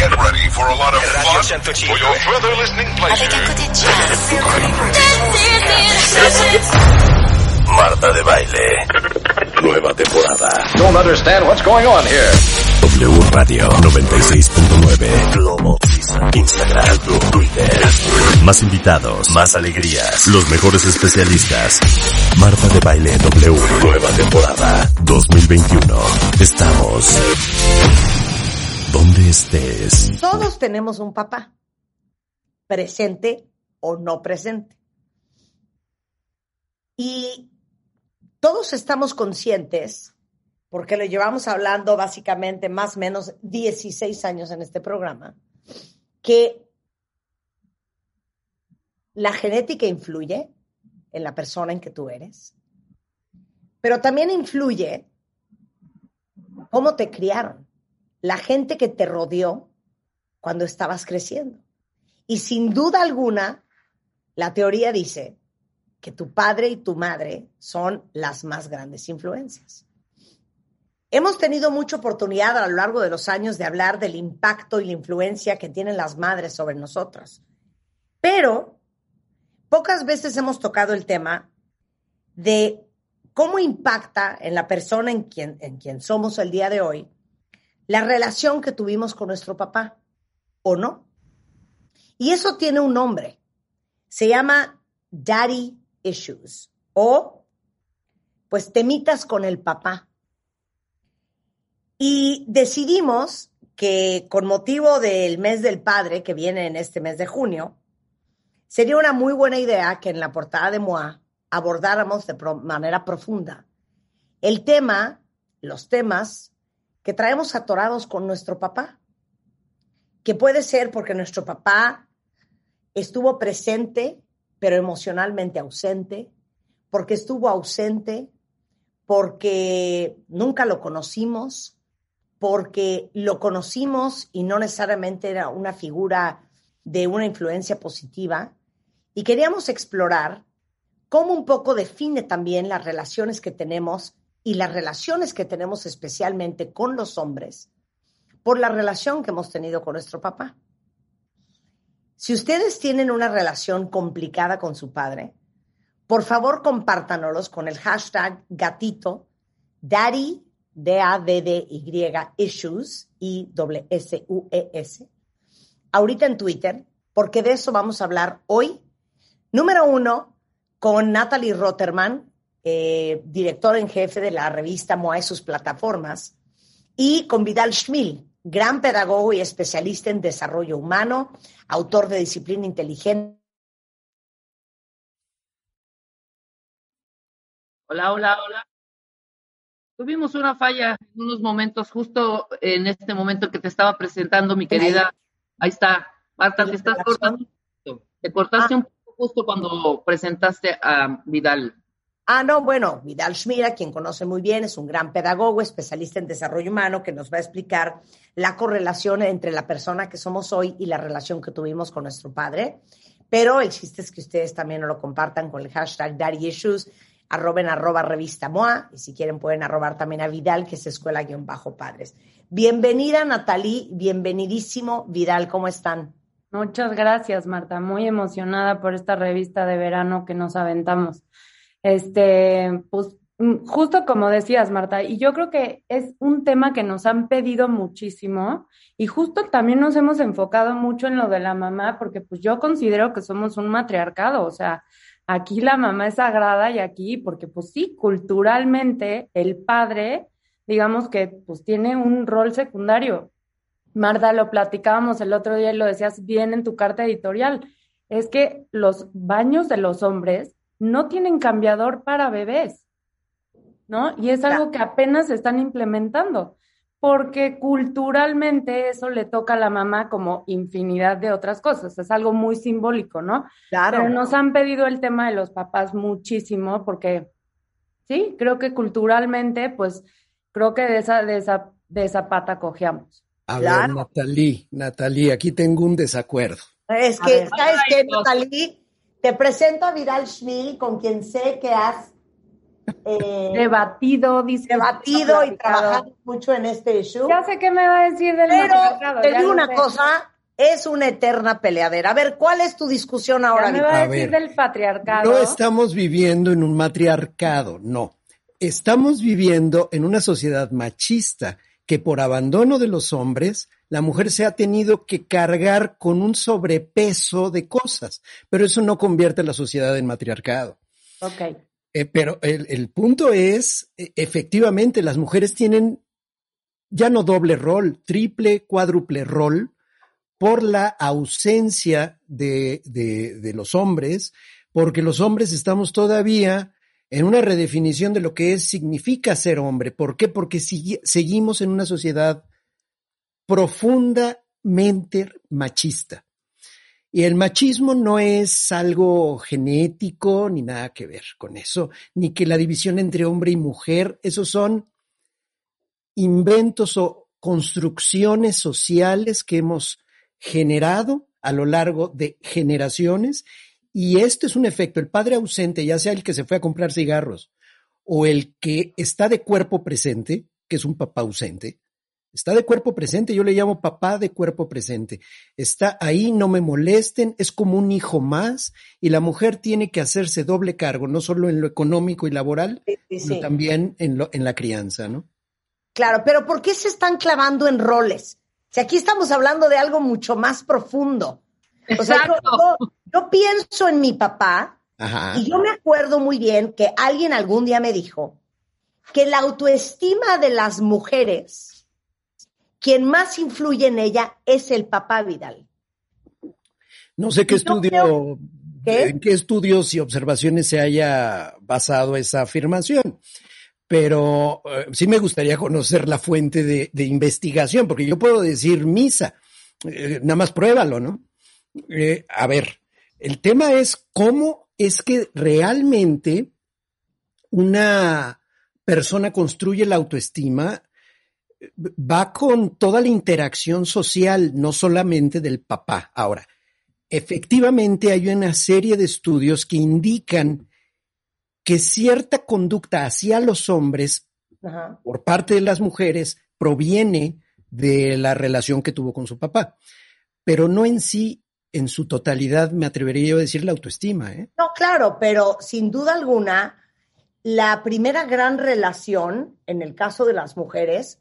Get ready for a lot of fun for your further listening pleasure. Marta de baile. Nueva temporada. Don't understand what's going on here. W Radio 96.9. Globo. Instagram. Twitter. Más invitados. Más alegrías. Los mejores especialistas. Marta de baile W. Nueva temporada 2021. Estamos donde estés. Todos tenemos un papá, presente o no presente. Y todos estamos conscientes, porque lo llevamos hablando básicamente más o menos 16 años en este programa, que la genética influye en la persona en que tú eres, pero también influye cómo te criaron la gente que te rodeó cuando estabas creciendo. Y sin duda alguna, la teoría dice que tu padre y tu madre son las más grandes influencias. Hemos tenido mucha oportunidad a lo largo de los años de hablar del impacto y la influencia que tienen las madres sobre nosotras, pero pocas veces hemos tocado el tema de cómo impacta en la persona en quien, en quien somos el día de hoy la relación que tuvimos con nuestro papá, ¿o no? Y eso tiene un nombre. Se llama daddy issues o pues temitas con el papá. Y decidimos que con motivo del mes del padre que viene en este mes de junio, sería una muy buena idea que en la portada de MOA abordáramos de manera profunda el tema, los temas que traemos atorados con nuestro papá, que puede ser porque nuestro papá estuvo presente, pero emocionalmente ausente, porque estuvo ausente, porque nunca lo conocimos, porque lo conocimos y no necesariamente era una figura de una influencia positiva, y queríamos explorar cómo un poco define también las relaciones que tenemos y las relaciones que tenemos especialmente con los hombres por la relación que hemos tenido con nuestro papá. Si ustedes tienen una relación complicada con su padre, por favor compártanos con el hashtag gatito daddy d a d d y issues i w s u e s ahorita en Twitter porque de eso vamos a hablar hoy. Número uno, con Natalie Rotterman, eh, director en jefe de la revista MOA y sus plataformas, y con Vidal Schmil, gran pedagogo y especialista en desarrollo humano, autor de Disciplina Inteligente. Hola, hola, hola. Tuvimos una falla en unos momentos, justo en este momento que te estaba presentando, mi querida. Ahí está. Marta, te estás cortando. Te cortaste ah. un poco justo cuando presentaste a Vidal. Ah, no, bueno, Vidal Schmira, quien conoce muy bien, es un gran pedagogo, especialista en desarrollo humano, que nos va a explicar la correlación entre la persona que somos hoy y la relación que tuvimos con nuestro padre. Pero el chiste es que ustedes también lo compartan con el hashtag Daddy Issues, arroben arroba revista MOA, y si quieren pueden arrobar también a Vidal, que es escuela-padres. Bienvenida, Natalí, bienvenidísimo, Vidal, ¿cómo están? Muchas gracias, Marta. Muy emocionada por esta revista de verano que nos aventamos. Este, pues mm, justo como decías, Marta, y yo creo que es un tema que nos han pedido muchísimo y justo también nos hemos enfocado mucho en lo de la mamá, porque pues yo considero que somos un matriarcado, o sea, aquí la mamá es sagrada y aquí, porque pues sí, culturalmente el padre, digamos que pues tiene un rol secundario. Marta, lo platicábamos el otro día y lo decías bien en tu carta editorial, es que los baños de los hombres no tienen cambiador para bebés, ¿no? Y es algo que apenas están implementando. porque culturalmente eso le toca a la mamá como infinidad de otras cosas. Es algo muy simbólico, ¿no? Claro. Pero nos han pedido el tema de los papás muchísimo porque, sí, creo que culturalmente, pues, creo que de esa, de esa, de esa pata cojeamos. A ver, Natalí, Natalí, aquí tengo un desacuerdo. Es que, ¿sabes qué, Natalí? Te presento a Viral Schmil, con quien sé que has eh, debatido, debatido y trabajado mucho en este issue. Ya sé qué me va a decir del Pero te digo una cosa, es una eterna peleadera. A ver, ¿cuál es tu discusión ahora? ¿Qué me va a decir del patriarcado? No estamos viviendo en un matriarcado, no. Estamos viviendo en una sociedad machista que por abandono de los hombres, la mujer se ha tenido que cargar con un sobrepeso de cosas, pero eso no convierte a la sociedad en matriarcado. Ok. Eh, pero el, punto es, e, efectivamente, las mujeres tienen ya no doble rol, triple, cuádruple rol por la ausencia de, de, los hombres, porque los hombres estamos todavía en una redefinición de lo que es, significa ser hombre. ¿Por qué? Porque seguimos en una sociedad profundamente machista. Y el machismo no es algo genético ni nada que ver con eso, ni que la división entre hombre y mujer, esos son inventos o construcciones sociales que hemos generado a lo largo de generaciones. Y esto es un efecto. El padre ausente, ya sea el que se fue a comprar cigarros o el que está de cuerpo presente, que es un papá ausente, Está de cuerpo presente, yo le llamo papá de cuerpo presente. Está ahí, no me molesten, es como un hijo más y la mujer tiene que hacerse doble cargo, no solo en lo económico y laboral, sino también en, lo, en la crianza, ¿no? Claro, pero ¿por qué se están clavando en roles? Si aquí estamos hablando de algo mucho más profundo. O sea, yo, pienso en mi papá y yo me acuerdo muy bien que alguien algún día me dijo que la autoestima de las mujeres quien más influye en ella es el papá Vidal. No sé qué estudio, en qué estudios y observaciones se haya basado esa afirmación, pero eh, sí me gustaría conocer la fuente de, investigación, porque yo puedo decir misa, eh, nada más pruébalo, ¿no? Eh, a ver, el tema es cómo es que realmente una persona construye la autoestima va con toda la interacción social, no solamente del papá. Ahora, efectivamente hay una serie de estudios que indican que cierta conducta hacia los hombres por parte de las mujeres proviene de la relación que tuvo con su papá, pero no en sí, en su totalidad, me atrevería yo a decir la autoestima. ¿eh? No, claro, pero sin duda alguna, la primera gran relación, en el caso de las mujeres,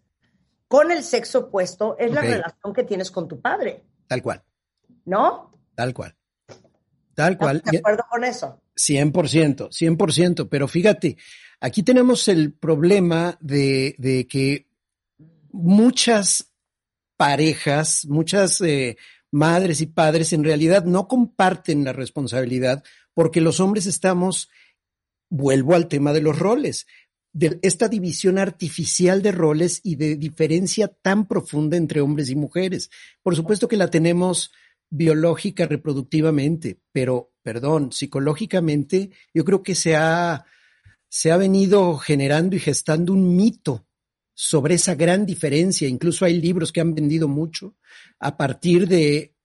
con el sexo opuesto es la relación que tienes con tu padre. Tal cual. ¿No? Tal cual. Tal cual. De acuerdo con eso. 100%, 100%. Pero fíjate, aquí tenemos el problema de, de que muchas parejas, muchas eh, madres y padres en realidad no comparten la responsabilidad porque los hombres estamos, vuelvo al tema de los roles, de esta división artificial de roles y de diferencia tan profunda entre hombres y mujeres. Por supuesto que la tenemos biológica, reproductivamente, pero, perdón, psicológicamente, yo creo que se ha, se ha venido generando y gestando un mito sobre esa gran diferencia. Incluso hay libros que han vendido mucho a partir de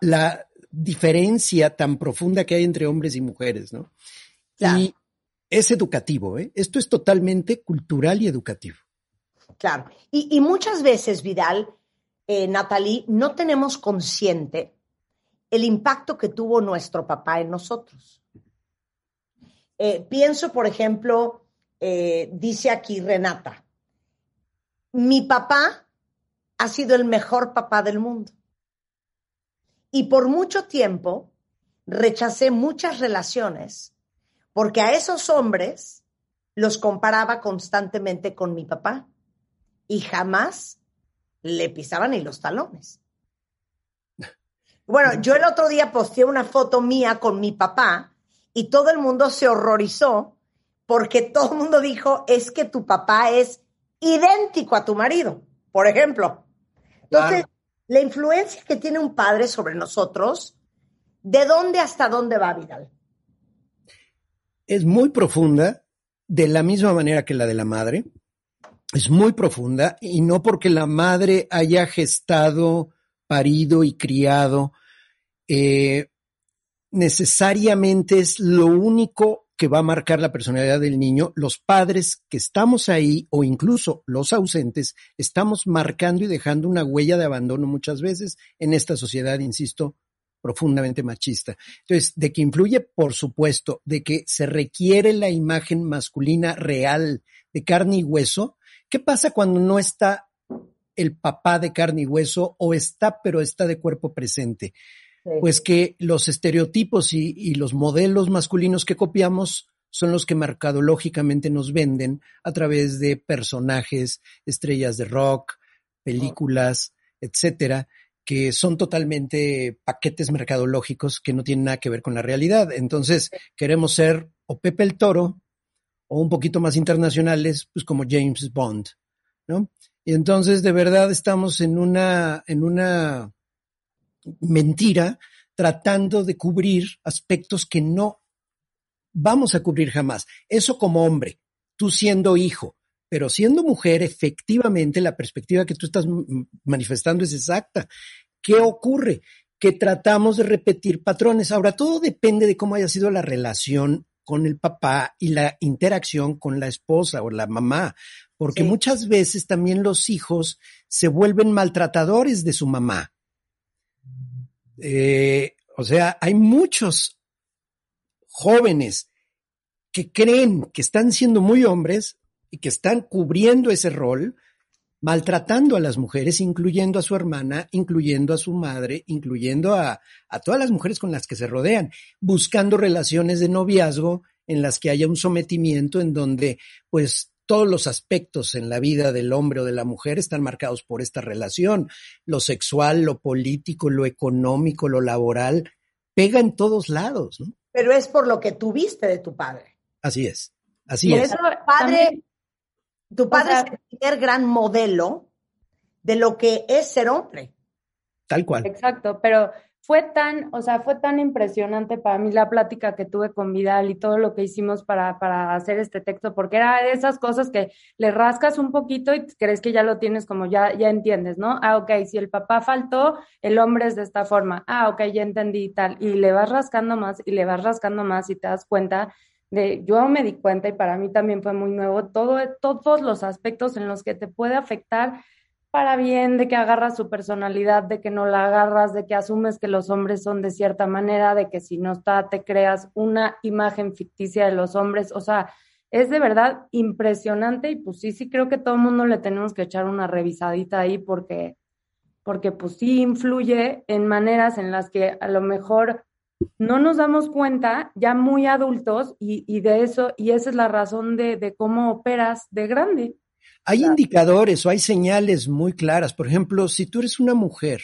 la diferencia tan profunda que hay entre hombres y mujeres, ¿no? Y es educativo, ¿eh? Esto es totalmente cultural y educativo. Claro. Y, muchas veces, Vidal, eh, Natalie, no tenemos consciente el impacto que tuvo nuestro papá en nosotros. Eh, pienso, por ejemplo, eh, dice aquí Renata, mi papá ha sido el mejor papá del mundo. Y por mucho tiempo rechacé muchas relaciones porque a esos hombres los comparaba constantemente con mi papá y jamás le pisaban ni los talones. Bueno, yo el otro día posteé una foto mía con mi papá y todo el mundo se horrorizó porque todo el mundo dijo, es que tu papá es idéntico a tu marido. por ejemplo. Entonces, la influencia que tiene un padre sobre nosotros, ¿de dónde hasta dónde va, Vidal? Es muy profunda, de la misma manera que la de la madre. Es muy profunda y no porque la madre haya gestado, parido y criado, eh, necesariamente es lo único que va a marcar la personalidad del niño. Los padres que estamos ahí o incluso los ausentes estamos marcando y dejando una huella de abandono muchas veces en esta sociedad, insisto, profundamente machista. Entonces, de que influye, por supuesto, de que se requiere la imagen masculina real de carne y hueso. ¿Qué pasa cuando no está el papá de carne y hueso o está, pero está de cuerpo presente? Pues que los estereotipos y, y los modelos masculinos que copiamos son los que mercadológicamente nos venden a través de personajes, estrellas de rock, películas, etcétera, que son totalmente paquetes mercadológicos que no tienen nada que ver con la realidad. Entonces, queremos ser o Pepe el Toro o un poquito más internacionales, pues como James Bond, ¿no? Y entonces, de verdad, estamos en una, en una mentira tratando de cubrir aspectos que no vamos a cubrir jamás. Eso como hombre, tú siendo hijo, pero siendo mujer, efectivamente, la perspectiva que tú estás manifestando es exacta. ¿Qué ocurre? Que tratamos de repetir patrones. Ahora, todo depende de cómo haya sido la relación con el papá y la interacción con la esposa o la mamá, porque muchas veces también los hijos se vuelven maltratadores de su mamá. Eh, o sea, hay muchos jóvenes que creen que están siendo muy hombres y que están cubriendo ese rol, maltratando a las mujeres, incluyendo a su hermana, incluyendo a su madre, incluyendo a, a todas las mujeres con las que se rodean, buscando relaciones de noviazgo en las que haya un sometimiento en donde pues todos los aspectos en la vida del hombre o de la mujer están marcados por esta relación. Lo sexual, lo político, lo económico, lo laboral, pega en todos lados. ¿no? Pero es por lo que tuviste de tu padre. Así es, así es. Tu padre, tu padre es el primer gran modelo de lo que es ser hombre. Tal cual. Exacto, pero fue tan, o sea, fue tan impresionante para mí la plática que tuve con Vidal y todo lo que hicimos para, para hacer este texto, porque era de esas cosas que le rascas un poquito y crees que ya lo tienes como ya, ya entiendes, ¿no? Ah, ok, si el papá faltó, el hombre es de esta forma. Ah, ok, ya entendí y tal. Y le vas rascando más y le vas rascando más y te das cuenta de, yo me di cuenta y para mí también fue muy nuevo, todo, todos los aspectos en los que te puede afectar para bien, de que agarras su personalidad, de que no la agarras, de que asumes que los hombres son de cierta manera, de que si no está, te creas una imagen ficticia de los hombres. O sea, es de verdad impresionante y pues sí, sí creo que todo el mundo le tenemos que echar una revisadita ahí porque, porque pues sí influye en maneras en las que a lo mejor no nos damos cuenta ya muy adultos y, y de eso, y esa es la razón de, de cómo operas de grande. Hay indicadores o hay señales muy claras. Por ejemplo, si tú eres una mujer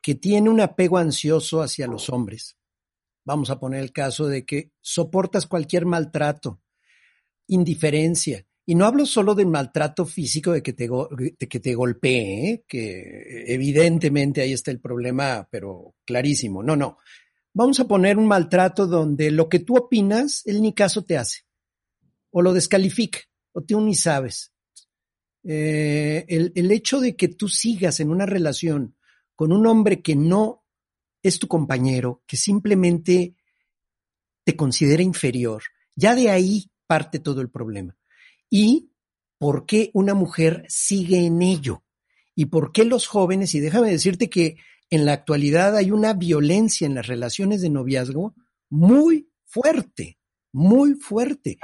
que tiene un apego ansioso hacia los hombres, vamos a poner el caso de que soportas cualquier maltrato, indiferencia, y no hablo solo del maltrato físico de que te, de que te golpee, ¿eh? que evidentemente ahí está el problema, pero clarísimo. No, no. Vamos a poner un maltrato donde lo que tú opinas, él ni caso te hace, o lo descalifica, o tú ni sabes eh, el, el hecho de que tú sigas en una relación con un hombre que no es tu compañero, que simplemente te considera inferior, ya de ahí parte todo el problema. ¿Y por qué una mujer sigue en ello? ¿Y por qué los jóvenes? Y déjame decirte que en la actualidad hay una violencia en las relaciones de noviazgo muy fuerte, muy fuerte.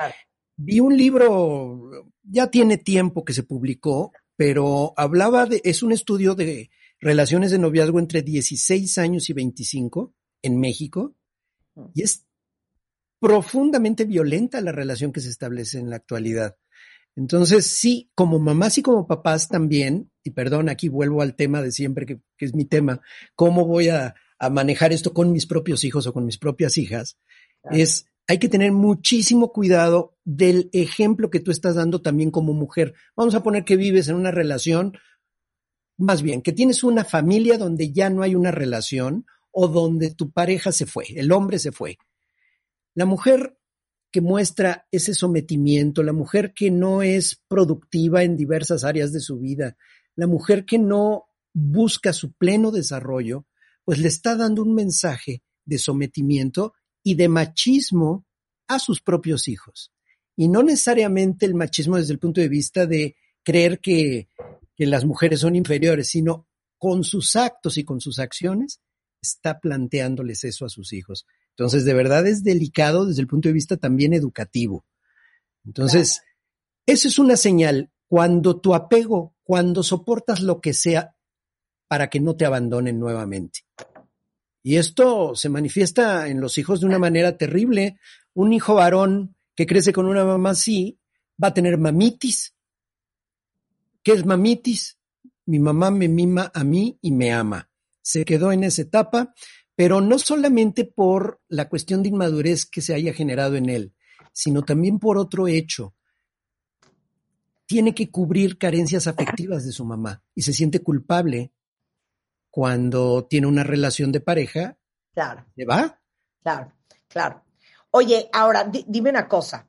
Vi un libro ya tiene tiempo que se publicó, pero hablaba de, es un estudio de relaciones de noviazgo entre 16 años y 25 en México, y es profundamente violenta la relación que se establece en la actualidad. Entonces, sí, como mamás y como papás también, y perdón, aquí vuelvo al tema de siempre, que, que es mi tema, cómo voy a, a, manejar esto con mis propios hijos o con mis propias hijas, es hay que tener muchísimo cuidado del ejemplo que tú estás dando también como mujer. Vamos a poner que vives en una relación más bien, que tienes una familia donde ya no hay una relación o donde tu pareja se fue, el hombre se fue. La mujer que muestra ese sometimiento, la mujer que no es productiva en diversas áreas de su vida, la mujer que no busca su pleno desarrollo, pues le está dando un mensaje de sometimiento y de machismo a sus propios hijos. Y no necesariamente el machismo desde el punto de vista de creer que, que las mujeres son inferiores, sino con sus actos y con sus acciones está planteándoles eso a sus hijos. Entonces, de verdad es delicado desde el punto de vista también educativo. Entonces, eso es una señal. Cuando tu apego, cuando soportas lo que sea para que no te abandonen nuevamente. Y esto se manifiesta en los hijos de una manera terrible. Un hijo varón que crece con una mamá así va a tener mamitis. ¿Qué es mamitis? Mi mamá me mima a mí y me ama. Se quedó en esa etapa, pero no solamente por la cuestión de inmadurez que se haya generado en él, sino también por otro hecho. Tiene que cubrir carencias afectivas de su mamá y se siente culpable cuando tiene una relación de pareja. Claro. ¿Le va? Claro, claro. Oye, ahora dime una cosa.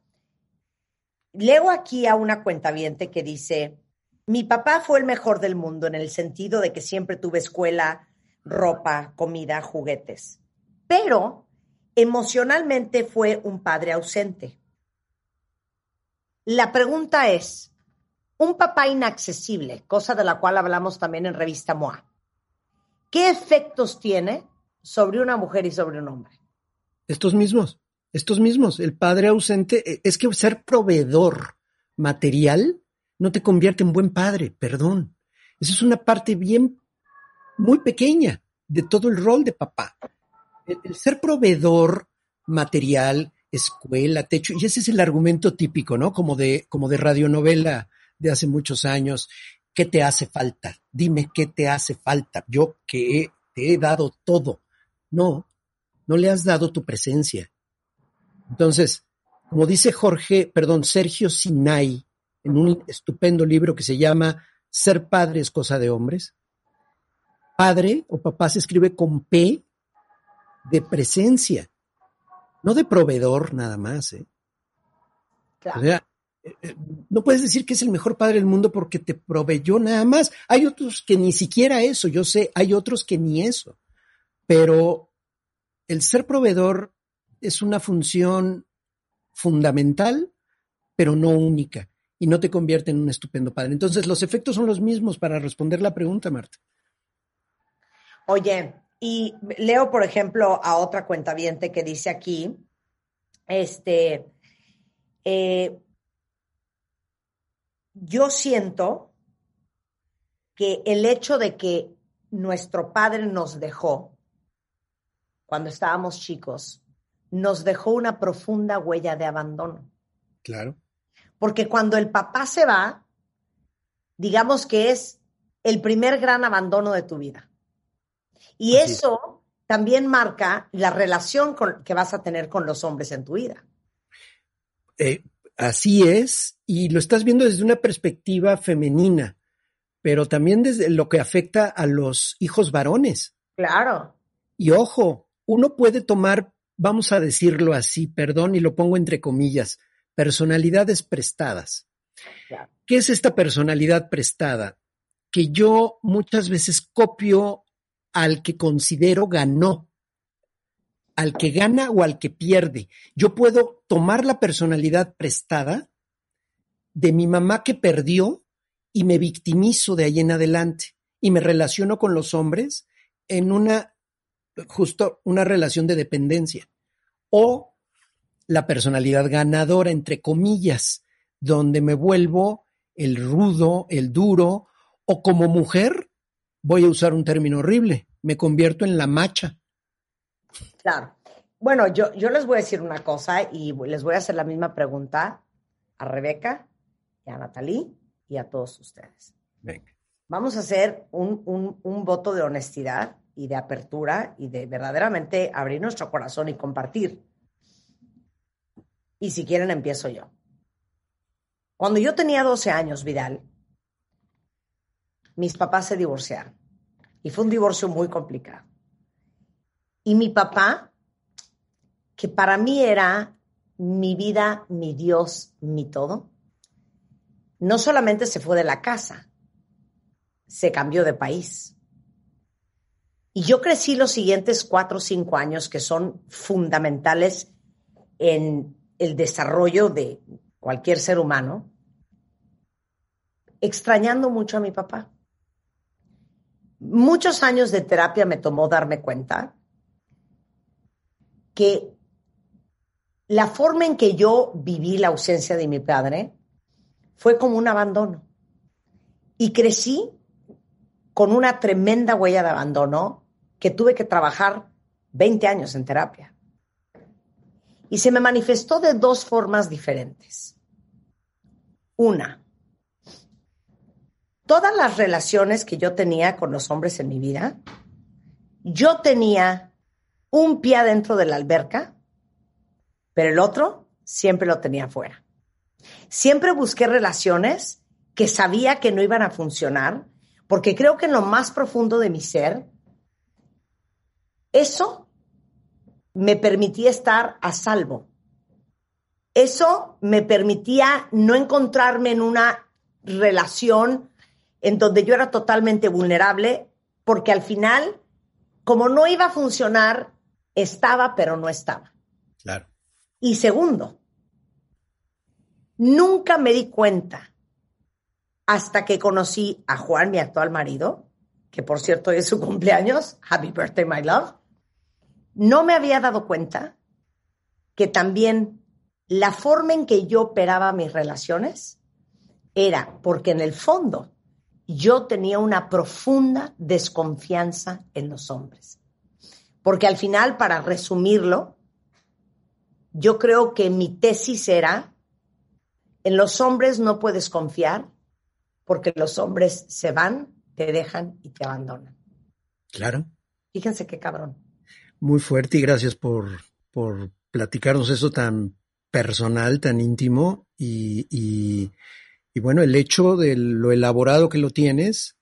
Leo aquí a una cuentaviente que dice, mi papá fue el mejor del mundo en el sentido de que siempre tuve escuela, ropa, comida, juguetes, pero emocionalmente fue un padre ausente. La pregunta es, un papá inaccesible, cosa de la cual hablamos también en revista MOA, ¿qué efectos tiene sobre una mujer y sobre un hombre? Estos mismos, estos mismos. El padre ausente e, es que ser proveedor material no te convierte en buen padre, perdón. Esa es una parte bien muy pequeña de todo el rol de papá. El, ser proveedor material, escuela, techo, y ese es el argumento típico, ¿no? Como de, como de radionovela de hace muchos años. ¿Qué te hace falta? Dime qué te hace falta. Yo que te he dado todo. No, no le has dado tu presencia. Entonces, como dice Jorge, perdón, Sergio Sinai, en un estupendo libro que se llama Ser padre es cosa de hombres, padre o papá se escribe con P de presencia, no de proveedor nada más. ¿eh? O sea, no puedes decir que es el mejor padre del mundo porque te proveyó nada más. Hay otros que ni siquiera eso, yo sé, hay otros que ni eso. Pero el ser proveedor es una función fundamental, pero no única, y no te convierte en un estupendo padre. Entonces, los efectos son los mismos para responder la pregunta, Marta. Oye, y leo, por ejemplo, a otra cuentaviente que dice aquí, este, eh, yo siento que el hecho de que nuestro padre nos dejó cuando estábamos chicos, nos dejó una profunda huella de abandono. Claro. Porque cuando el papá se va, digamos que es el primer gran abandono de tu vida. Y eso también marca la relación que vas a tener con los hombres en tu vida. Eh, así es, y lo estás viendo desde una perspectiva femenina, pero también desde lo que afecta a los hijos varones. Claro. Y ojo, uno puede tomar, vamos a decirlo así, perdón, y lo pongo entre comillas, personalidades prestadas. ¿Qué es esta personalidad prestada? Que yo muchas veces copio al que considero ganó, al que gana o al que pierde. Yo puedo tomar la personalidad prestada de mi mamá que perdió y me victimizo de ahí en adelante y me relaciono con los hombres en una, justo una relación de dependencia. O la personalidad ganadora, entre comillas, donde me vuelvo el rudo, el duro, o como mujer voy a usar un término horrible, me convierto en la macha. Claro. Bueno, yo, yo les voy a decir una cosa y les voy a hacer la misma pregunta a Rebeca y a Natalie y a todos ustedes. Venga. Vamos a hacer un, un, un voto de honestidad y de apertura y de verdaderamente abrir nuestro corazón y compartir. Y si quieren, empiezo yo. Cuando yo tenía 12 años, Vidal, mis papás se divorciaron. Y fue un divorcio muy complicado. Y mi papá, que para mí era mi vida, mi Dios, mi todo, no solamente se fue de la casa, se cambió de país. Y yo crecí los siguientes cuatro o cinco años que son fundamentales en el desarrollo de cualquier ser humano, extrañando mucho a mi papá. Muchos años de terapia me tomó darme cuenta que la forma en que yo viví la ausencia de mi padre fue como un abandono. Y crecí con una tremenda huella de abandono que tuve que trabajar 20 años en terapia. Y se me manifestó de dos formas diferentes. Una, todas las relaciones que yo tenía con los hombres en mi vida, yo tenía un pie adentro de la alberca, pero el otro siempre lo tenía afuera. Siempre busqué relaciones que sabía que no iban a funcionar, porque creo que en lo más profundo de mi ser, eso me permitía estar a salvo. Eso me permitía no encontrarme en una relación en donde yo era totalmente vulnerable, porque al final, como no iba a funcionar, estaba, pero no estaba. Claro. Y segundo, nunca me di cuenta hasta que conocí a Juan, mi actual marido, que por cierto es su cumpleaños, Happy Birthday, my love, no me había dado cuenta que también la forma en que yo operaba mis relaciones era porque en el fondo yo tenía una profunda desconfianza en los hombres. Porque al final, para resumirlo, yo creo que mi tesis era, en los hombres no puedes confiar porque los hombres se van, te dejan y te abandonan. Claro. Fíjense qué cabrón. Muy fuerte y gracias por, por platicarnos eso tan personal, tan íntimo y, y, y bueno, el hecho de lo elaborado que lo tienes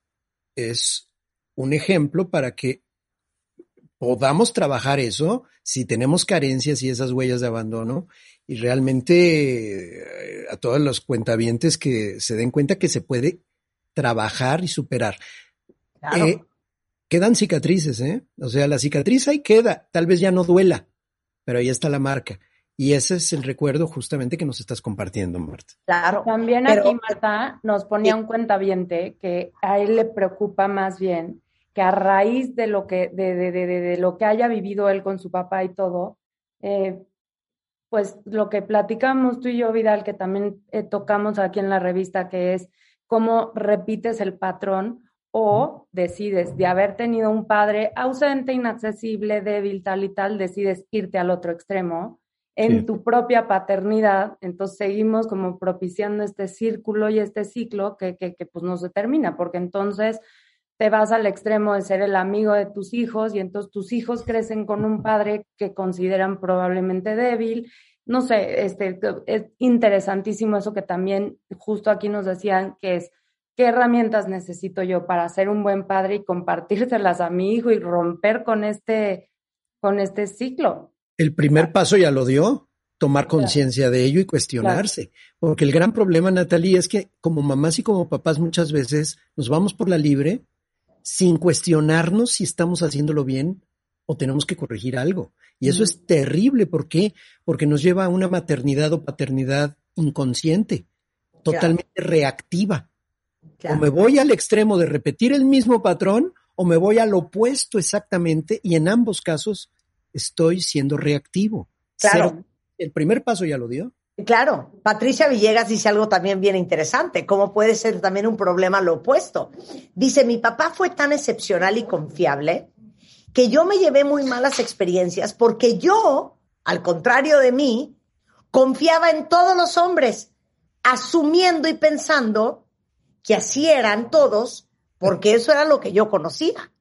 es un ejemplo para que podamos trabajar eso si tenemos carencias y esas huellas de abandono y realmente eh, a todos los cuentavientes que se den cuenta que se puede trabajar y superar. Eh, quedan cicatrices, ¿eh? O sea, la cicatriz ahí queda, tal vez ya no duela, pero ahí está la marca. Y ese es el recuerdo justamente que nos estás compartiendo, Marta. Claro. También aquí Marta nos ponía un cuentaviente que a él le preocupa más bien que a raíz de lo que, de, de, de, de lo que haya vivido él con su papá y todo, eh, pues lo que platicamos tú y yo, Vidal, que también eh, tocamos aquí en la revista, que es cómo repites el patrón o decides de haber tenido un padre ausente, inaccesible, débil, tal y tal, decides irte al otro extremo en tu propia paternidad, entonces seguimos como propiciando este círculo y este ciclo que, que, que pues no se termina, porque entonces te vas al extremo de ser el amigo de tus hijos y entonces tus hijos crecen con un padre que consideran probablemente débil. No sé, este, es interesantísimo eso que también justo aquí nos decían que es qué herramientas necesito yo para ser un buen padre y compartírselas a mi hijo y romper con este, con este ciclo. El primer paso ya lo dio, tomar conciencia de ello y cuestionarse. Porque el gran problema, Natalie, es que como mamás y como papás muchas veces nos vamos por la libre sin cuestionarnos si estamos haciéndolo bien o tenemos que corregir algo. Y eso es terrible. ¿Por qué? Porque nos lleva a una maternidad o paternidad inconsciente, totalmente reactiva. O me voy al extremo de repetir el mismo patrón o me voy al opuesto exactamente y en ambos casos estoy siendo reactivo. Claro. el primer paso ya lo dio. Claro, Patricia Villegas dice algo también bien interesante, cómo puede ser también un problema lo opuesto. Dice, mi papá fue tan excepcional y confiable que yo me llevé muy malas experiencias porque yo, al contrario de mí, confiaba en todos los hombres, asumiendo y pensando que así eran todos, porque eso era lo que yo conocía.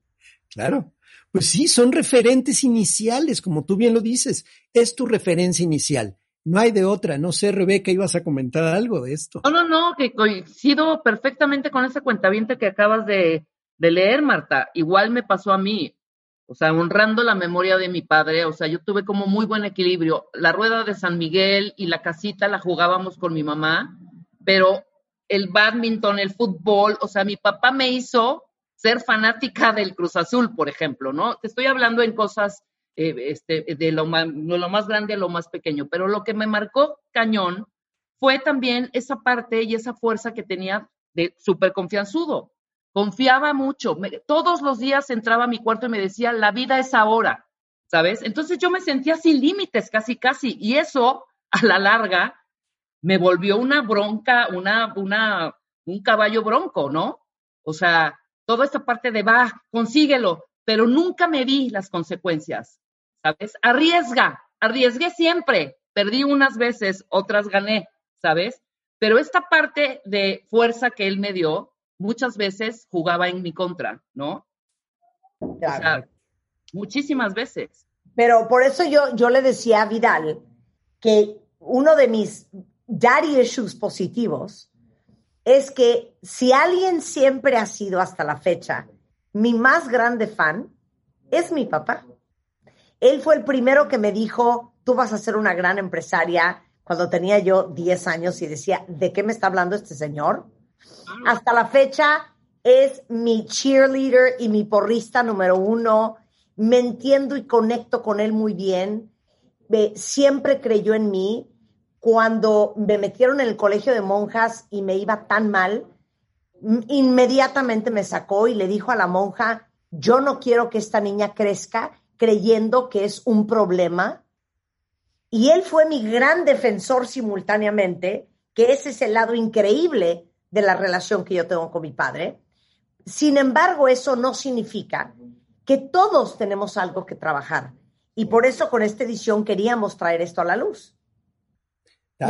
Claro. Pues sí, son referentes iniciales, como tú bien lo dices. Es tu referencia inicial No hay de otra. No sé, Rebeca, ibas a comentar algo de esto. No, no, no, que coincido perfectamente con ese cuentaviente que acabas de, de leer, Marta. Igual me pasó a mí. O sea, honrando la memoria de mi padre, o sea, yo tuve como muy buen equilibrio. La rueda de San Miguel y la casita la jugábamos con mi mamá, pero el badminton, el fútbol, o sea, mi papá me hizo ser fanática del Cruz Azul, por ejemplo, ¿no? Te estoy hablando en cosas eh, este, de lo más, grande a lo más pequeño, pero lo que me marcó cañón fue también esa parte y esa fuerza que tenía de súper confianzudo. Confiaba mucho. todos los días entraba a mi cuarto y me decía, la vida es ahora, ¿sabes? Entonces yo me sentía sin límites, casi, casi. Y eso, a la larga, me volvió una bronca, una, una, un caballo bronco, ¿no? O sea, toda esta parte de va, consíguelo, pero nunca me vi las consecuencias, ¿sabes? Arriesga, arriesgué siempre, perdí unas veces, otras gané, ¿sabes? Pero esta parte de fuerza que él me dio, muchas veces jugaba en mi contra, ¿no? Claro. O sea, muchísimas veces. Pero por eso yo, yo le decía a Vidal que uno de mis daddy issues positivos es que si alguien siempre ha sido hasta la fecha mi más grande fan, es mi papá. Él fue el primero que me dijo, tú vas a ser una gran empresaria cuando tenía yo 10 años y decía, ¿de qué me está hablando este señor? Hasta la fecha es mi cheerleader y mi porrista número uno. Me entiendo y conecto con él muy bien. siempre creyó en mí cuando me metieron en el colegio de monjas y me iba tan mal, inmediatamente me sacó y le dijo a la monja, yo no quiero que esta niña crezca creyendo que es un problema. Y él fue mi gran defensor simultáneamente, que ese es el lado increíble de la relación que yo tengo con mi padre. Sin embargo, eso no significa que todos tenemos algo que trabajar. Y por eso con esta edición queríamos traer esto a la luz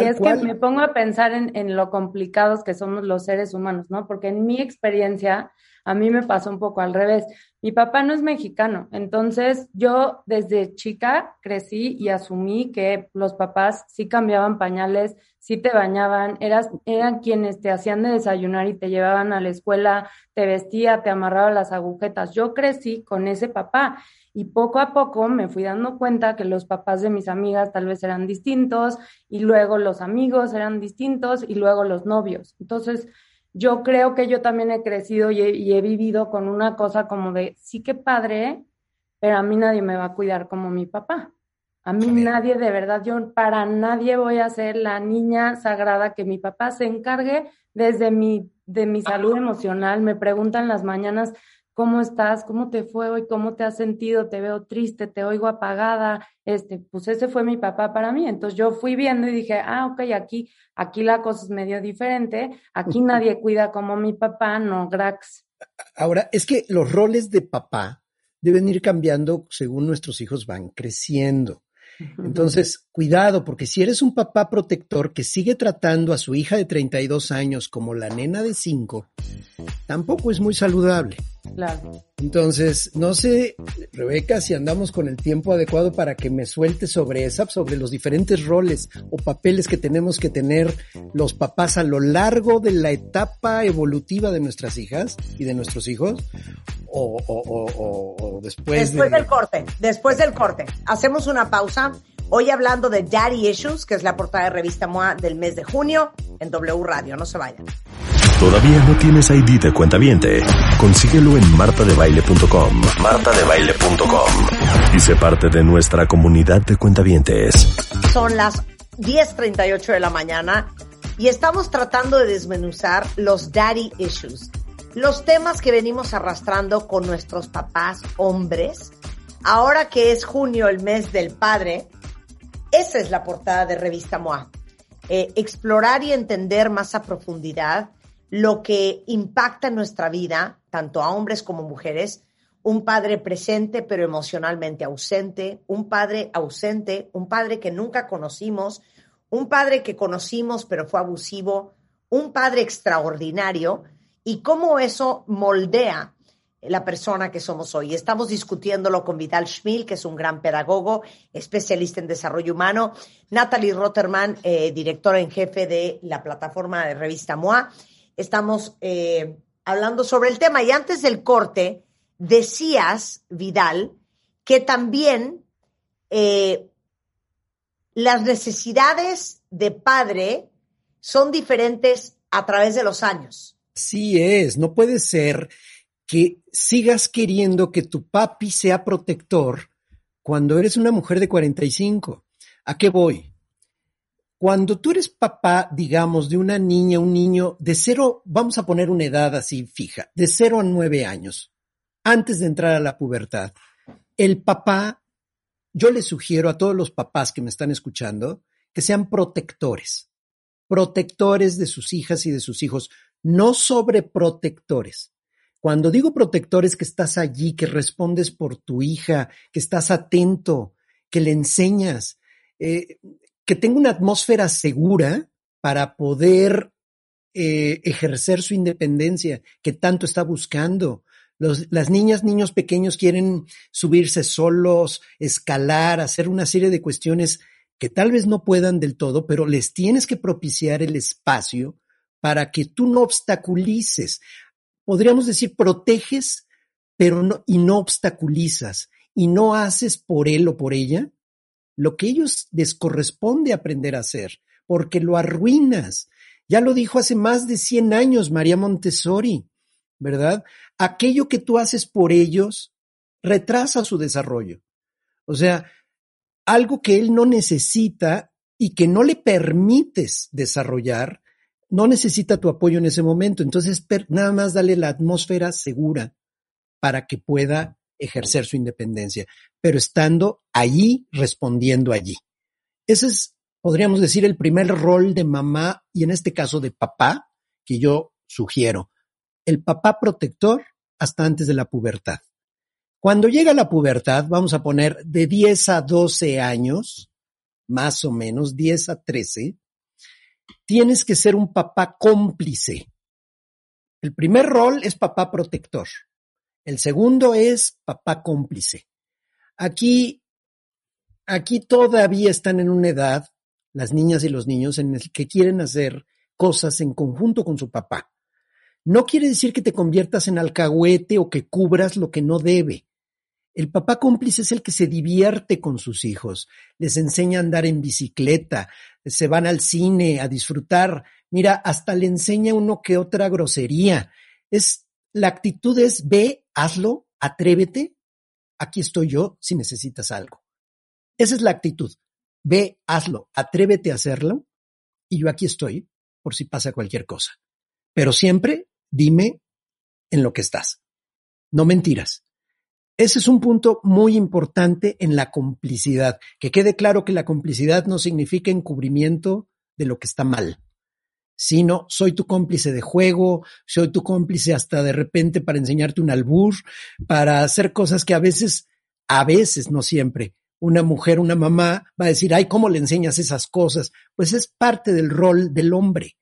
y es que me pongo a pensar en, en, lo complicados que somos los seres humanos, ¿no? Porque en mi experiencia, a mí me pasó un poco al revés. Mi papá no es mexicano, entonces yo desde chica crecí y asumí que los papás sí cambiaban pañales, sí te bañaban, eras, eran quienes te hacían de desayunar y te llevaban a la escuela, te vestía, te amarraba las agujetas. Yo crecí con ese papá y poco a poco me fui dando cuenta que los papás de mis amigas tal vez eran distintos y luego los amigos eran distintos y luego los novios. Entonces, yo creo que yo también he crecido y he, vivido con una cosa como de, sí que padre, pero a mí nadie me va a cuidar como mi papá. A mí nadie, de verdad, yo para nadie voy a ser la niña sagrada que mi papá se encargue desde mi, de mi salud emocional. Me preguntan las mañanas, ¿cómo estás? ¿Cómo te fue hoy? ¿Cómo te has sentido? Te veo triste, te oigo apagada. Este, pues ese fue mi papá para mí. Entonces yo fui viendo y dije, ah, ok, aquí, aquí la cosa es medio diferente. Aquí nadie cuida como mi papá, no, Grax. Ahora, es que los roles de papá deben ir cambiando según nuestros hijos van creciendo. Entonces, cuidado, porque si eres un papá protector que sigue tratando a su hija de 32 años como la nena de 5, tampoco es muy saludable. Claro. Entonces, no sé, Rebeca, si andamos con el tiempo adecuado para que me suelte sobre esa, sobre los diferentes roles o papeles que tenemos que tener los papás a lo largo de la etapa evolutiva de nuestras hijas y de nuestros hijos, o, o, después. Después del corte, después del corte. Hacemos una pausa. Hoy hablando de Daddy Issues, que es la portada de revista MOA del mes de junio en W Radio. No se vayan. ¿Todavía no tienes ID de cuenta viente? Consíguelo en martadebaile.com. martadebaile.com. Y sé parte de nuestra comunidad de cuentavientes. Son las 10.38 de la mañana y estamos tratando de desmenuzar los daddy issues. Los temas que venimos arrastrando con nuestros papás hombres. Ahora que es junio, el mes del padre, esa es la portada de Revista MOA. Eh, explorar y entender más a profundidad lo que impacta en nuestra vida, tanto a hombres como mujeres, un padre presente pero emocionalmente ausente, un padre ausente, un padre que nunca conocimos, un padre que conocimos pero fue abusivo, un padre extraordinario y cómo eso moldea la persona que somos hoy. Estamos discutiéndolo con Vidal Schmil, que es un gran pedagogo, especialista en desarrollo humano, Natalie Rotterman, eh, directora en jefe de la plataforma de revista MOA. Estamos eh, hablando sobre el tema y antes del corte decías, Vidal, que también eh, las necesidades de padre son diferentes a través de los años. Sí es, no puede ser que sigas queriendo que tu papi sea protector cuando eres una mujer de 45. ¿A qué voy? Cuando tú eres papá, digamos, de una niña, un niño de cero, vamos a poner una edad así fija, de cero a nueve años, antes de entrar a la pubertad, el papá, yo le sugiero a todos los papás que me están escuchando que sean protectores, protectores de sus hijas y de sus hijos, no sobreprotectores. Cuando digo protectores, que estás allí, que respondes por tu hija, que estás atento, que le enseñas, eh, que tenga una atmósfera segura para poder eh, ejercer su independencia que tanto está buscando. las niñas, niños pequeños quieren subirse solos, escalar, hacer una serie de cuestiones que tal vez no puedan del todo, pero les tienes que propiciar el espacio para que tú no obstaculices podríamos decir, proteges, pero no, y no obstaculizas, y no haces por él o por ella lo que ellos les corresponde aprender a hacer, porque lo arruinas. Ya lo dijo hace más de 100 años María Montessori, ¿verdad? Aquello que tú haces por ellos retrasa su desarrollo. O sea, algo que él no necesita y que no le permites desarrollar, no necesita tu apoyo en ese momento. Entonces, nada más dale la atmósfera segura para que pueda ejercer su independencia, pero estando allí, respondiendo allí. Ese es, podríamos decir, el primer rol de mamá y en este caso de papá que yo sugiero. El papá protector hasta antes de la pubertad. Cuando llega la pubertad, vamos a poner de 10 a 12 años, más o menos, 10 a 13, tienes que ser un papá cómplice. El primer rol es papá protector. El segundo es papá cómplice. Aquí, aquí todavía están en una edad, las niñas y los niños, en el que quieren hacer cosas en conjunto con su papá. No quiere decir que te conviertas en alcahuete o que cubras lo que no debe. El papá cómplice es el que se divierte con sus hijos, les enseña a andar en bicicleta, se van al cine a disfrutar. Mira, hasta le enseña uno que otra grosería. Es, la actitud es ve, hazlo, atrévete. Aquí estoy yo si necesitas algo. Esa es la actitud. Ve, hazlo, atrévete a hacerlo y yo aquí estoy por si pasa cualquier cosa. Pero siempre dime en lo que estás. No mentiras. Ese es un punto muy importante en la complicidad. Que quede claro que la complicidad no significa encubrimiento de lo que está mal, sino soy tu cómplice de juego, soy tu cómplice hasta de repente para enseñarte un albur, para hacer cosas que a veces, a veces, no siempre, una mujer, una mamá va a decir, ay, ¿cómo le enseñas esas cosas? Pues es parte del rol del hombre.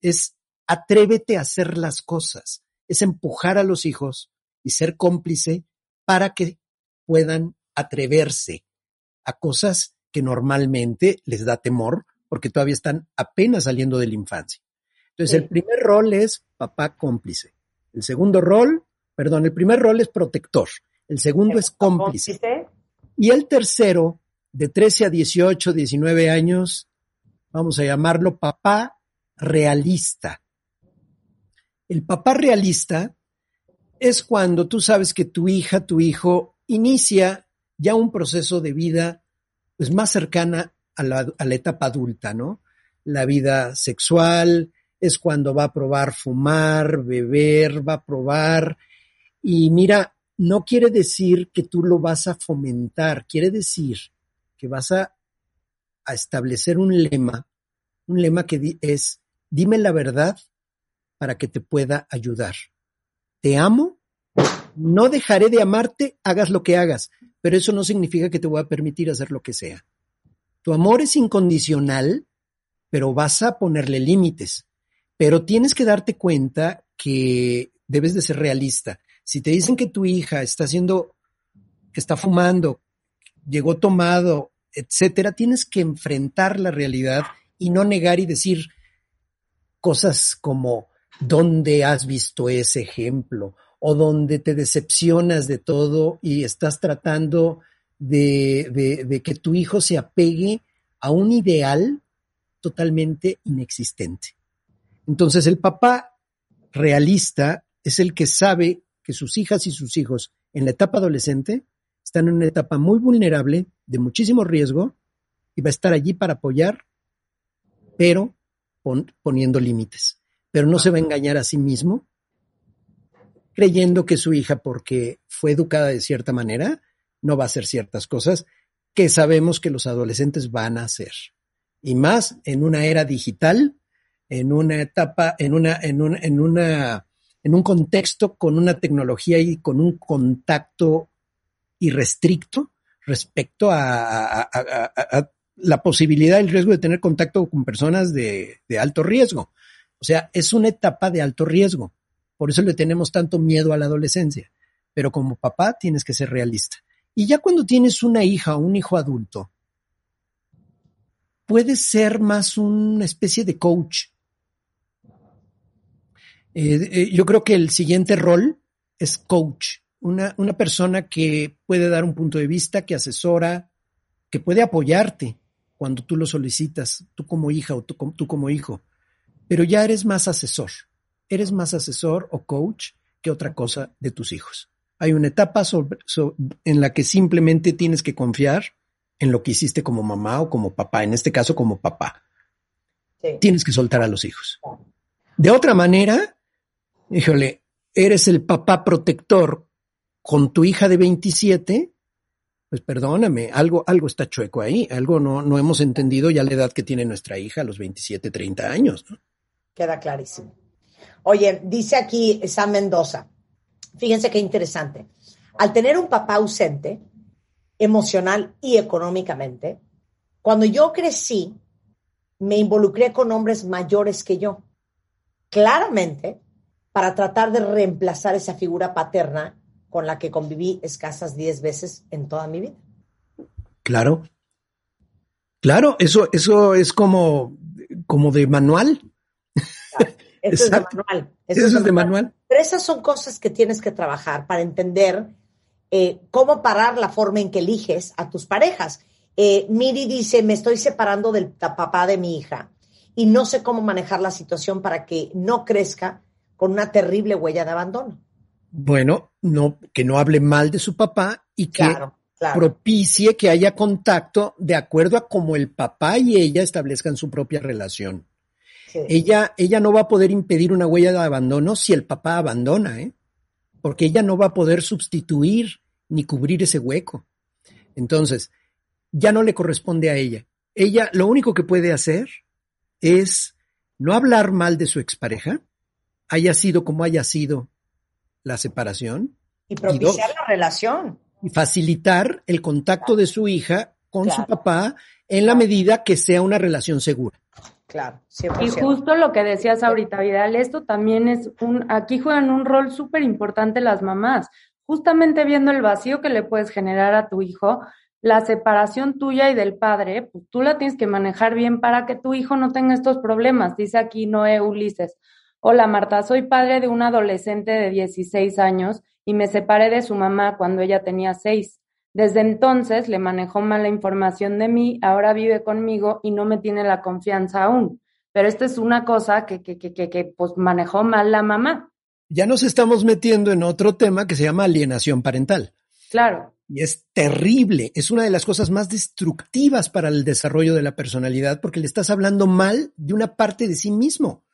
Es atrévete a hacer las cosas, es empujar a los hijos y ser cómplice para que puedan atreverse a cosas que normalmente les da temor porque todavía están apenas saliendo de la infancia. Entonces, el primer rol es papá cómplice. El segundo rol, perdón, el primer rol es protector. El segundo es cómplice. Y el tercero, de 13 a 18, 19 años, vamos a llamarlo papá realista. El papá realista es cuando tú sabes que tu hija, tu hijo, inicia ya un proceso de vida pues, más cercana a la, etapa adulta, ¿no? La vida sexual es cuando va a probar fumar, beber, va a probar. Y mira, no quiere decir que tú lo vas a fomentar, quiere decir que vas a establecer un lema, un lema que es, dime la verdad para que te pueda ayudar te amo, no dejaré de amarte, hagas lo que hagas, pero eso no significa que te voy a permitir hacer lo que sea. Tu amor es incondicional, pero vas a ponerle límites. Pero tienes que darte cuenta que debes de ser realista. Si te dicen que tu hija está haciendo, que está fumando, llegó tomado, etcétera, tienes que enfrentar la realidad y no negar y decir cosas como ¿dónde has visto ese ejemplo? o donde te decepcionas de todo y estás tratando de, que tu hijo se apegue a un ideal totalmente inexistente. Entonces el papá realista es el que sabe que sus hijas y sus hijos en la etapa adolescente están en una etapa muy vulnerable, de muchísimo riesgo, y va a estar allí para apoyar, pero poniendo límites. Pero no se va a engañar a sí mismo creyendo que su hija, porque fue educada de cierta manera, no va a hacer ciertas cosas que sabemos que los adolescentes van a hacer. Y más en una era digital, en una etapa, en una, en un, en una, en un contexto con una tecnología y con un contacto irrestricto respecto a, la posibilidad el riesgo de tener contacto con personas de, de alto riesgo. O sea, es una etapa de alto riesgo. Por eso le tenemos tanto miedo a la adolescencia. Pero como papá tienes que ser realista. Y ya cuando tienes una hija o un hijo adulto, puedes ser más una especie de coach. Eh, eh, yo creo que el siguiente rol es coach, una, una, persona que puede dar un punto de vista, que asesora, que puede apoyarte cuando tú lo solicitas, tú como hija o tú, tú como hijo, pero ya eres más asesor eres más asesor o coach que otra cosa de tus hijos. Hay una etapa en la que simplemente tienes que confiar en lo que hiciste como mamá o como papá, en este caso como papá. Tienes que soltar a los hijos. De otra manera, híjole, eres el papá protector con tu hija de 27, pues perdóname, algo, algo está chueco ahí, algo no, no hemos entendido ya la edad que tiene nuestra hija a los 27, 30 años. Queda clarísimo. Oye, dice aquí Sam Mendoza, fíjense qué interesante. Al tener un papá ausente, emocional y económicamente, cuando yo crecí, me involucré con hombres mayores que yo, claramente para tratar de reemplazar esa figura paterna con la que conviví escasas diez veces en toda mi vida. Claro. Claro, eso, eso es como, como de manual. Eso es de manual. Eso, es de manual. Pero esas son cosas que tienes que trabajar para entender eh, cómo parar la forma en que eliges a tus parejas. Eh, Miri dice, me estoy separando del papá de mi hija y no sé cómo manejar la situación para que no crezca con una terrible huella de abandono. Bueno, no, que no hable mal de su papá y que propicie que haya contacto de acuerdo a cómo el papá y ella establezcan su propia relación. Ella, ella no va a poder impedir una huella de abandono si el papá abandona, ¿eh? porque ella no va a poder sustituir ni cubrir ese hueco. Entonces, ya no le corresponde a ella. Ella lo único que puede hacer es no hablar mal de su expareja, haya sido como haya sido la separación. Y propiciar la relación. Y facilitar el contacto de su hija con su papá en la medida que sea una relación segura. Claro, Y justo lo que decías ahorita, Vidal, esto también es un, aquí juegan un rol súper importante las mamás, justamente viendo el vacío que le puedes generar a tu hijo, la separación tuya y del padre, pues tú la tienes que manejar bien para que tu hijo no tenga estos problemas. Dice aquí Noé Ulises. Hola Marta, soy padre de un adolescente de 16 años y me separé de su mamá cuando ella tenía 6. Desde entonces le manejó mala información de mí, ahora vive conmigo y no me tiene la confianza aún. Pero esta es una cosa que, que, que, que, pues manejó mal la mamá. Ya nos estamos metiendo en otro tema que se llama alienación parental. Claro. Y es terrible, es una de las cosas más destructivas para el desarrollo de la personalidad porque le estás hablando mal de una parte de sí mismo.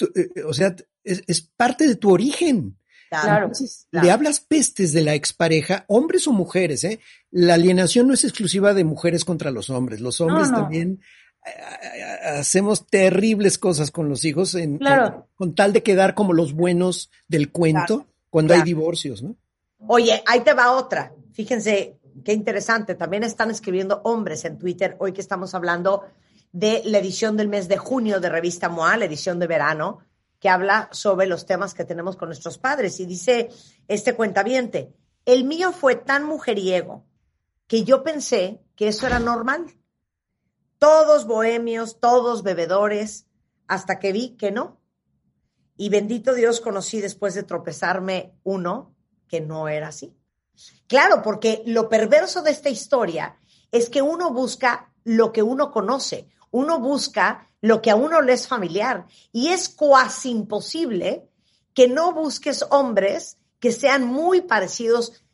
Eh, o sea, es, es parte de tu origen. Claro, le hablas pestes de la expareja, hombres o mujeres, ¿eh? La alienación no es exclusiva de mujeres contra los hombres. Los hombres también eh, eh, hacemos terribles cosas con los hijos en, con tal de quedar como los buenos del cuento cuando hay divorcios, ¿no? Oye, ahí te va otra. Fíjense qué interesante. También están escribiendo hombres en Twitter hoy que estamos hablando de la edición del mes de junio de Revista MOA, la edición de verano que habla sobre los temas que tenemos con nuestros padres. Y dice este cuentaviente, el mío fue tan mujeriego que yo pensé que eso era normal. Todos bohemios, todos bebedores, hasta que vi que no. Y bendito Dios conocí después de tropezarme uno que no era así. Claro, porque lo perverso de esta historia es que uno busca lo que uno conoce, uno busca lo que a uno le es familiar y es cuasi imposible que no busques hombres que sean muy parecidos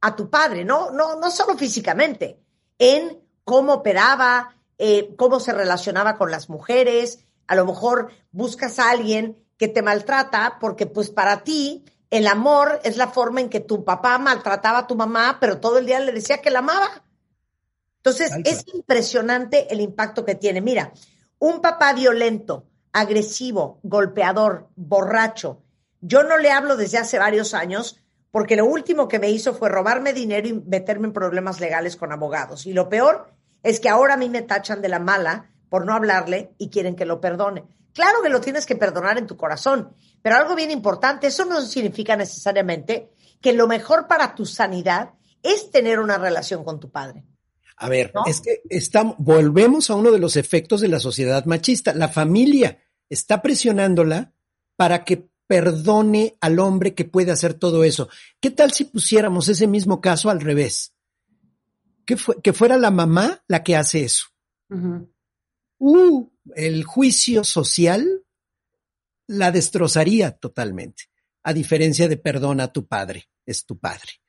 a tu padre, no, no, no solo físicamente, en cómo operaba, eh, cómo se relacionaba con las mujeres, a lo mejor buscas a alguien que te maltrata porque pues para ti el amor es la forma en que tu papá maltrataba a tu mamá, pero todo el día le decía que la amaba. Entonces, es impresionante el impacto que tiene. Mira, un papá violento, agresivo, golpeador, borracho. Yo no le hablo desde hace varios años porque lo último que me hizo fue robarme dinero y meterme en problemas legales con abogados. Y lo peor es que ahora a mí me tachan de la mala por no hablarle y quieren que lo perdone. Claro que lo tienes que perdonar en tu corazón, pero algo bien importante, eso no significa necesariamente que lo mejor para tu sanidad es tener una relación con tu padre. A ver, es que estamos, volvemos a uno de los efectos de la sociedad machista. La familia está presionándola para que perdone al hombre que puede hacer todo eso. ¿Qué tal si pusiéramos ese mismo caso al revés? Que, que fuera la mamá la que hace eso. Uh, el juicio social la destrozaría totalmente, a diferencia de perdona a tu padre, es tu padre.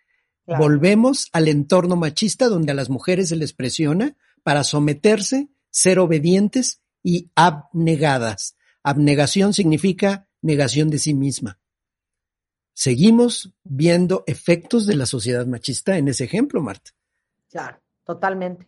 Volvemos al entorno machista donde a las mujeres se les presiona para someterse, ser obedientes y abnegadas. Abnegación significa negación de sí misma. Seguimos viendo efectos de la sociedad machista en ese ejemplo, Marta. Claro, totalmente.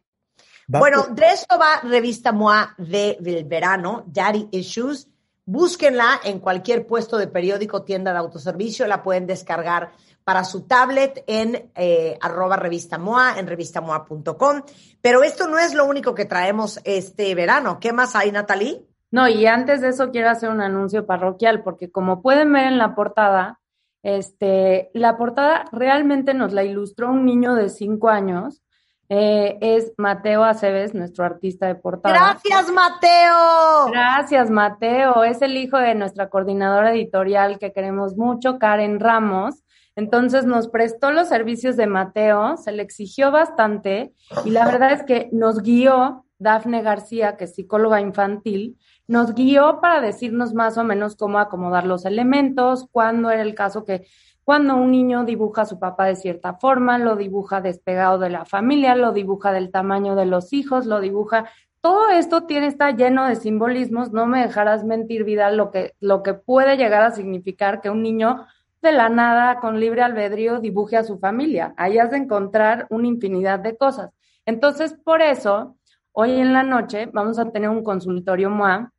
bueno, de esto va Revista MOA de, del verano, Daddy Issues. Búsquenla en cualquier puesto de periódico, tienda de autoservicio, la pueden descargar para su tablet en eh, arroba revista MOA, en revistamoa.com. Pero esto no es lo único que traemos este verano. ¿Qué más hay, Natalie? No, y antes de eso quiero hacer un anuncio parroquial, porque como pueden ver en la portada, este, la portada realmente nos la ilustró un niño de cinco años. Eh, es Mateo Aceves, nuestro artista de portada. Gracias, Mateo. Gracias, Mateo. Es el hijo de nuestra coordinadora editorial que queremos mucho, Karen Ramos. Entonces nos prestó los servicios de Mateo, se le exigió bastante y la verdad es que nos guió Dafne García, que es psicóloga infantil, nos guió para decirnos más o menos cómo acomodar los elementos, cuándo era el caso que cuando un niño dibuja a su papá de cierta forma, lo dibuja despegado de la familia, lo dibuja del tamaño de los hijos, lo dibuja. Todo esto tiene, está lleno de simbolismos, no me dejarás mentir, Vidal, lo que, lo que puede llegar a significar que un niño de la nada, con libre albedrío, dibuje a su familia. Ahí has de encontrar una infinidad de cosas. Entonces, por eso, hoy en la noche vamos a tener un consultorio MOA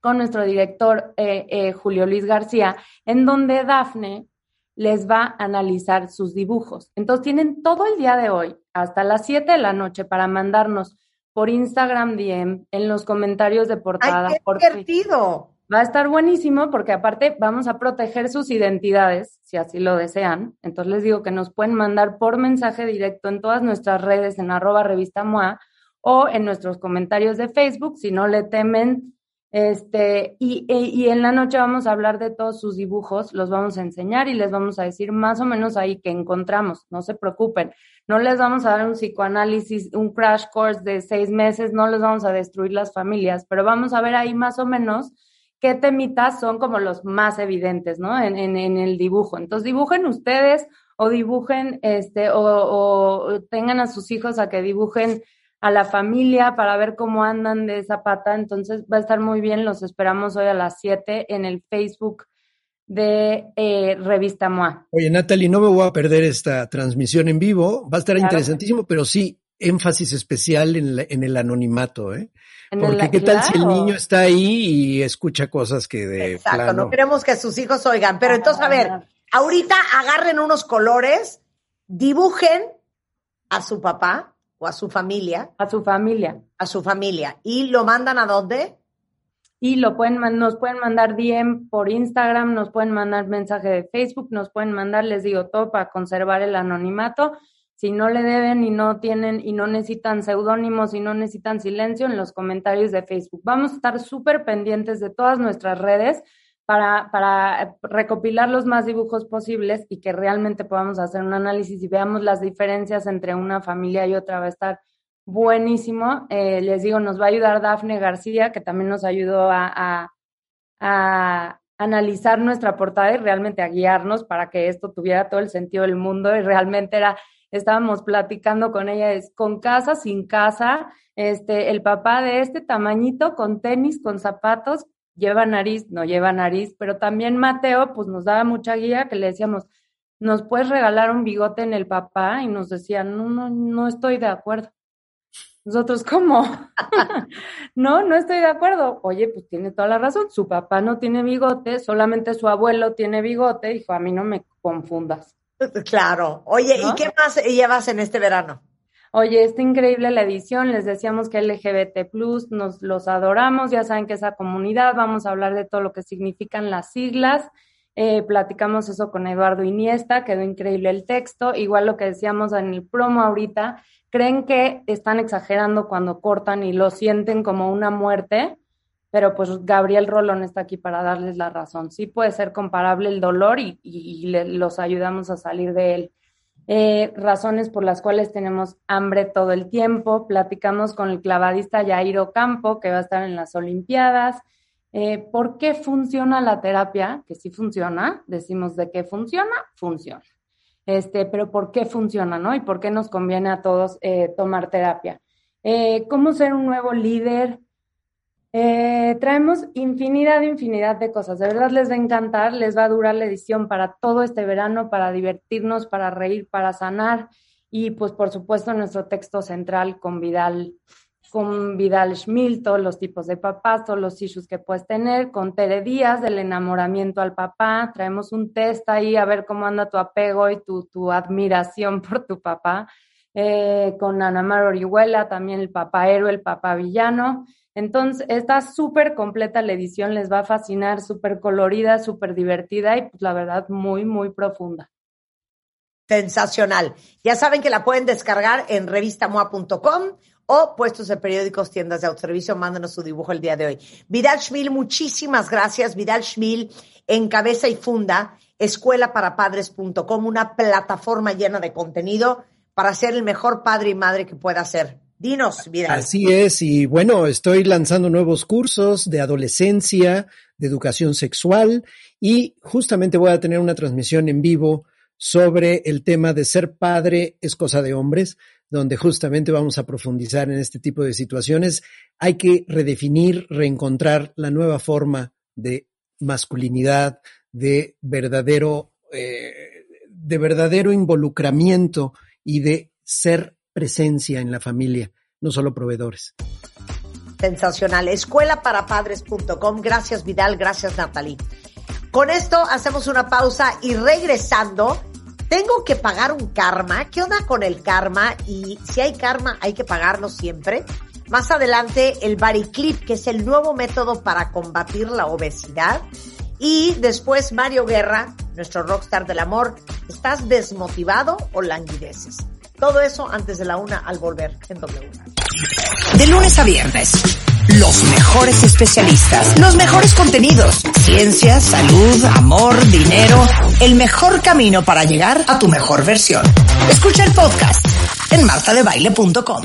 con nuestro director eh, eh, Julio Luis García, en donde Dafne les va a analizar sus dibujos. Entonces, tienen todo el día de hoy, hasta las 7 de la noche, para mandarnos por Instagram DM, en los comentarios de portada. ¡Ay, qué por divertido! Va a estar buenísimo porque aparte vamos a proteger sus identidades, si así lo desean. Entonces les digo que nos pueden mandar por mensaje directo en todas nuestras redes en arroba revista MOA o en nuestros comentarios de Facebook, si no le temen. Este, y, e, y en la noche vamos a hablar de todos sus dibujos, los vamos a enseñar y les vamos a decir más o menos ahí que encontramos, no se preocupen, no les vamos a dar un psicoanálisis, un crash course de seis meses, no les vamos a destruir las familias, pero vamos a ver ahí más o menos qué temitas son como los más evidentes, ¿no? En, en, el dibujo. Entonces, dibujen ustedes o dibujen, este, o, o, tengan a sus hijos a que dibujen a la familia para ver cómo andan de esa pata. Entonces, va a estar muy bien. Los esperamos hoy a las 7 en el Facebook de eh, Revista MOA. Oye, Natalie, no me voy a perder esta transmisión en vivo. Va a estar interesantísimo, pero sí, énfasis especial en, en el anonimato, ¿eh? Porque qué tal si el niño está ahí y escucha cosas que de Exacto, no queremos que sus hijos oigan, pero entonces a ver, ahorita agarren unos colores, dibujen a su papá o a su familia. A su familia. A su familia. ¿Y lo mandan a dónde? y lo pueden, nos pueden mandar DM por Instagram, nos pueden mandar mensaje de Facebook, nos pueden mandar, les digo, todo para conservar el anonimato. Si no le deben y no tienen y no necesitan seudónimos y no necesitan silencio en los comentarios de Facebook. Vamos a estar súper pendientes de todas nuestras redes para, para recopilar los más dibujos posibles y que realmente podamos hacer un análisis y veamos las diferencias entre una familia y otra. Va a estar buenísimo. Eh, les digo, nos va a ayudar Dafne García, que también nos ayudó a, a, analizar nuestra portada y realmente a guiarnos para que esto tuviera todo el sentido del mundo y realmente era, estábamos platicando con ella, es con casa, sin casa, este, el papá de este tamañito, con tenis, con zapatos, lleva nariz, no lleva nariz, pero también Mateo, pues nos daba mucha guía que le decíamos, ¿nos puedes regalar un bigote en el papá? Y nos decía, no, no, no estoy de acuerdo. Nosotros, ¿cómo? no, no estoy de acuerdo. Oye, pues tiene toda la razón. Su papá no tiene bigote, solamente su abuelo tiene bigote. Dijo, a mí no me confundas. Claro. Oye, ¿y qué más llevas en este verano? Oye, está increíble la edición. Les decíamos que LGBT Plus nos los adoramos. Ya saben que esa comunidad, vamos a hablar de todo lo que significan las siglas. Eh, platicamos eso con Eduardo Iniesta, quedó increíble el texto. Igual lo que decíamos en el promo ahorita, creen que están exagerando cuando cortan y lo sienten como una muerte, pero pues Gabriel Rolón está aquí para darles la razón. Sí puede ser comparable el dolor y, los ayudamos a salir de él. Eh, razones por las cuales tenemos hambre todo el tiempo. Platicamos con el clavadista Jairo Campo, que va a estar en las Olimpiadas. Eh, ¿Por qué funciona la terapia? Que sí funciona. Decimos de qué funciona, funciona este, pero ¿por qué funciona, no? Y por qué nos conviene a todos eh, tomar terapia. ¿Cómo ser un nuevo líder? Eh, traemos infinidad, infinidad de cosas. De verdad les va a encantar, les va a durar la edición para todo este verano, para divertirnos, para reír, para sanar. Y pues por supuesto nuestro texto central con Vidal con Vidal todos los tipos de papás, todos los issues que puedes tener, con Tere Díaz, del enamoramiento al papá, traemos un test ahí a ver cómo anda tu apego y tu, tu admiración por tu papá, eh, con Ana Mar Orihuela, también el papá héroe, el papá villano. Entonces, está súper completa la edición, les va a fascinar, súper colorida, súper divertida y pues la verdad muy, muy profunda. Sensacional. Ya saben que la pueden descargar en revistamoa.com o puestos de periódicos, tiendas de autoservicio, mándanos su dibujo el día de hoy. Vidal Schmil, muchísimas gracias. Vidal Schmil, en cabeza y funda, escuelaparapadres.com, una plataforma llena de contenido para ser el mejor padre y madre que pueda ser. Dinos, Vidal. Así es, y bueno, estoy lanzando nuevos cursos de adolescencia, de educación sexual, y justamente voy a tener una transmisión en vivo sobre el tema de ser padre es cosa de hombres donde justamente vamos a profundizar en este tipo de situaciones. Hay que redefinir, reencontrar la nueva forma de masculinidad, de verdadero, eh, de verdadero involucramiento y de ser presencia en la familia, no solo proveedores. Sensacional. Escuelaparapadres.com. Gracias Vidal, gracias Natalie. Con esto hacemos una pausa y regresando tengo que pagar un karma. ¿Qué onda con el karma? Y si hay karma, hay que pagarlo siempre. Más adelante, el Bariclip, que es el nuevo método para combatir la obesidad. Y después, Mario Guerra, nuestro rockstar del amor. ¿Estás desmotivado o languideces? Todo eso antes de la una al volver en W. De lunes a viernes los mejores especialistas, los mejores contenidos, ciencia, salud, amor, dinero, el mejor camino para llegar a tu mejor versión. Escucha el podcast en martadebaile.com.